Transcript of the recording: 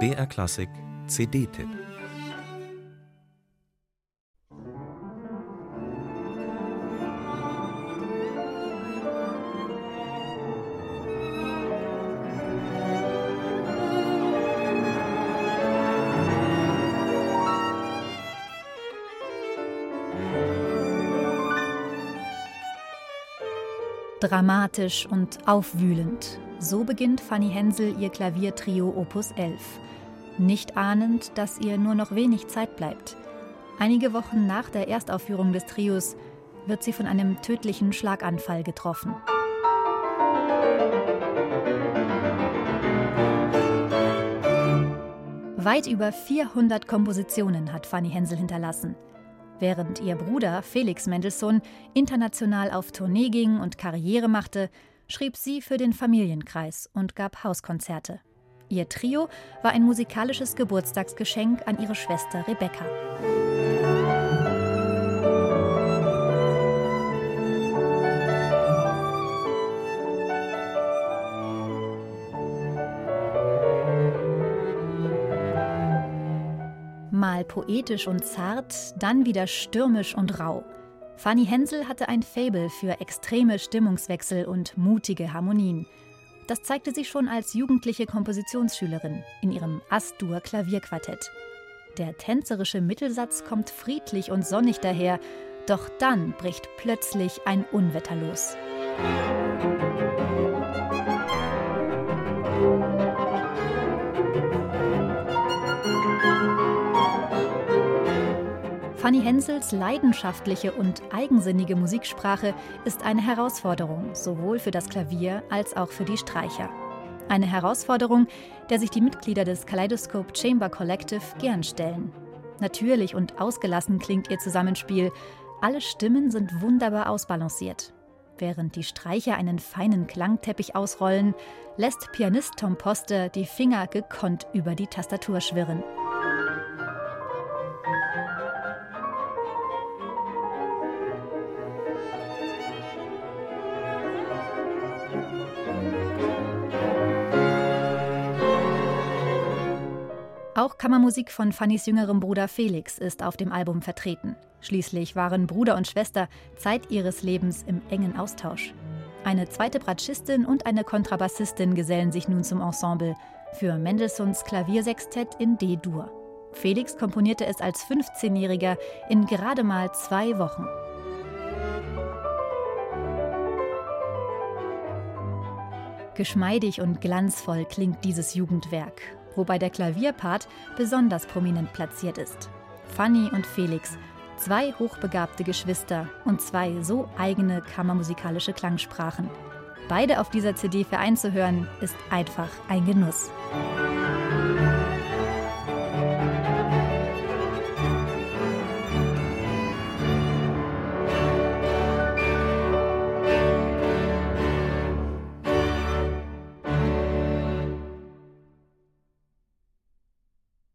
BR Klassik CD-Tipp Dramatisch und aufwühlend. So beginnt Fanny Hensel ihr Klaviertrio Opus 11. Nicht ahnend, dass ihr nur noch wenig Zeit bleibt. Einige Wochen nach der Erstaufführung des Trios wird sie von einem tödlichen Schlaganfall getroffen. Weit über 400 Kompositionen hat Fanny Hensel hinterlassen. Während ihr Bruder Felix Mendelssohn international auf Tournee ging und Karriere machte, schrieb sie für den Familienkreis und gab Hauskonzerte. Ihr Trio war ein musikalisches Geburtstagsgeschenk an ihre Schwester Rebecca. Mal poetisch und zart, dann wieder stürmisch und rau. Fanny Hensel hatte ein Faible für extreme Stimmungswechsel und mutige Harmonien. Das zeigte sie schon als jugendliche Kompositionsschülerin in ihrem Astur Klavierquartett. Der tänzerische Mittelsatz kommt friedlich und sonnig daher, doch dann bricht plötzlich ein Unwetter los. Fanny Hensels leidenschaftliche und eigensinnige Musiksprache ist eine Herausforderung, sowohl für das Klavier als auch für die Streicher. Eine Herausforderung, der sich die Mitglieder des Kaleidoscope Chamber Collective gern stellen. Natürlich und ausgelassen klingt ihr Zusammenspiel. Alle Stimmen sind wunderbar ausbalanciert. Während die Streicher einen feinen Klangteppich ausrollen, lässt Pianist Tom Poster die Finger gekonnt über die Tastatur schwirren. Auch Kammermusik von Fannys jüngerem Bruder Felix ist auf dem Album vertreten. Schließlich waren Bruder und Schwester Zeit ihres Lebens im engen Austausch. Eine zweite Bratschistin und eine Kontrabassistin gesellen sich nun zum Ensemble für Mendelssohns Klaviersextett in D-Dur. Felix komponierte es als 15-Jähriger in gerade mal zwei Wochen. Geschmeidig und glanzvoll klingt dieses Jugendwerk wobei der Klavierpart besonders prominent platziert ist. Fanny und Felix, zwei hochbegabte Geschwister und zwei so eigene kammermusikalische Klangsprachen. Beide auf dieser CD für einzuhören, ist einfach ein Genuss.